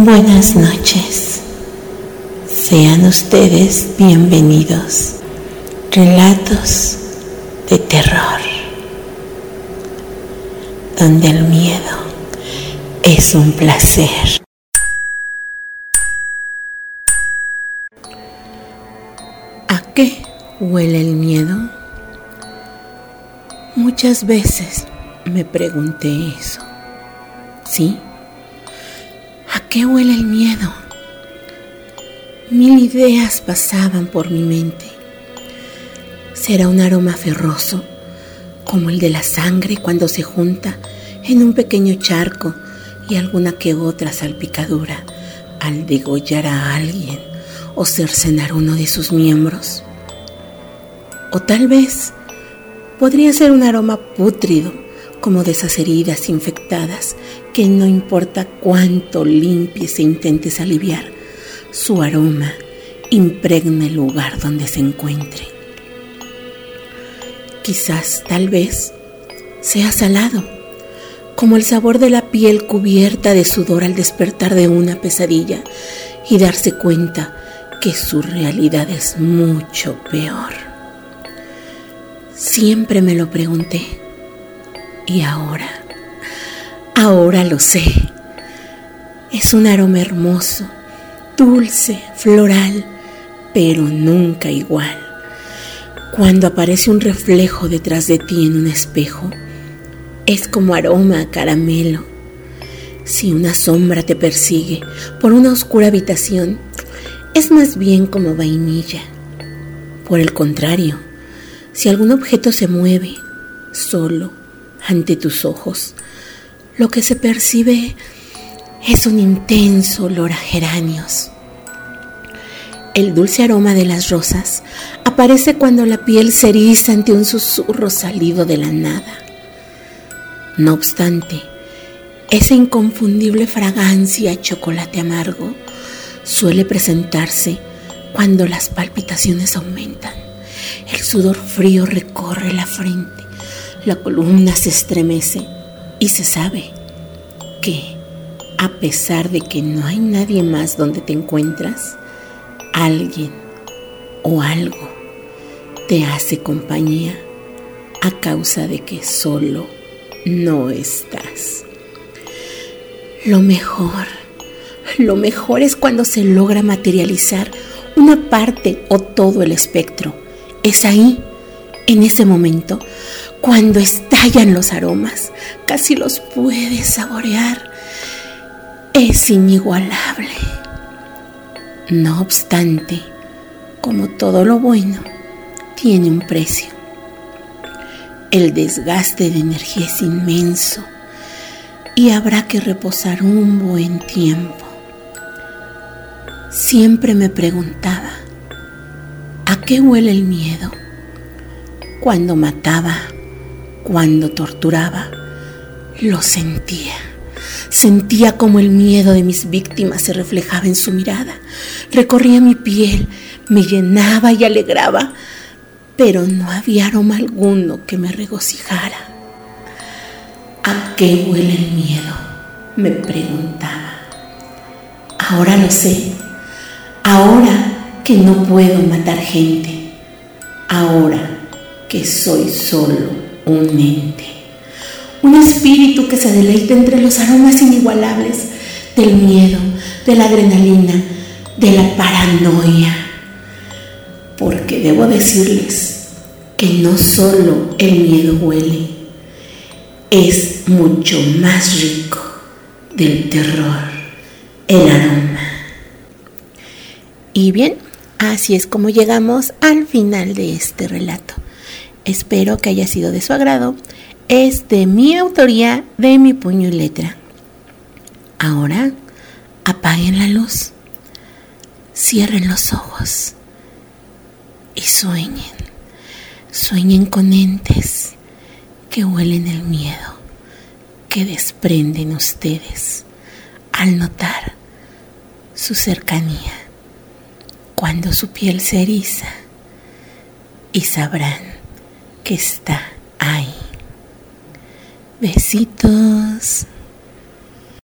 Buenas noches. Sean ustedes bienvenidos. Relatos de terror. Donde el miedo es un placer. ¿A qué huele el miedo? Muchas veces me pregunté eso. ¿Sí? ¿A qué huele el miedo? Mil ideas pasaban por mi mente. ¿Será un aroma ferroso, como el de la sangre cuando se junta en un pequeño charco y alguna que otra salpicadura al degollar a alguien o cercenar uno de sus miembros? O tal vez podría ser un aroma pútrido, como de esas heridas infectadas que no importa cuánto limpies e intentes aliviar, su aroma impregna el lugar donde se encuentre. Quizás, tal vez, sea salado, como el sabor de la piel cubierta de sudor al despertar de una pesadilla y darse cuenta que su realidad es mucho peor. Siempre me lo pregunté y ahora, ahora lo sé. Es un aroma hermoso, dulce, floral, pero nunca igual. Cuando aparece un reflejo detrás de ti en un espejo, es como aroma a caramelo. Si una sombra te persigue por una oscura habitación, es más bien como vainilla. Por el contrario, si algún objeto se mueve solo ante tus ojos, lo que se percibe es un intenso olor a geranios. El dulce aroma de las rosas aparece cuando la piel se eriza ante un susurro salido de la nada. No obstante, esa inconfundible fragancia a chocolate amargo suele presentarse cuando las palpitaciones aumentan. El sudor frío recorre la frente, la columna se estremece y se sabe que, a pesar de que no hay nadie más donde te encuentras, alguien o algo te hace compañía a causa de que solo no estás. Lo mejor, lo mejor es cuando se logra materializar una parte o todo el espectro. Es ahí, en ese momento, cuando estallan los aromas, casi los puedes saborear. Es inigualable. No obstante, como todo lo bueno, tiene un precio. El desgaste de energía es inmenso y habrá que reposar un buen tiempo. Siempre me preguntaba, ¿a qué huele el miedo? Cuando mataba, cuando torturaba, lo sentía. Sentía como el miedo de mis víctimas se reflejaba en su mirada. Recorría mi piel, me llenaba y alegraba pero no había aroma alguno que me regocijara. ¿A qué huele el miedo? me preguntaba. Ahora lo sé, ahora que no puedo matar gente, ahora que soy solo un ente, un espíritu que se deleita entre los aromas inigualables del miedo, de la adrenalina, de la paranoia porque debo decirles que no solo el miedo huele, es mucho más rico del terror el aroma. Y bien, así es como llegamos al final de este relato. Espero que haya sido de su agrado. Es de mi autoría, de mi puño y letra. Ahora, apaguen la luz, cierren los ojos y sueñen, sueñen con entes que huelen el miedo que desprenden ustedes al notar su cercanía, cuando su piel se eriza y sabrán que está ahí. Besitos.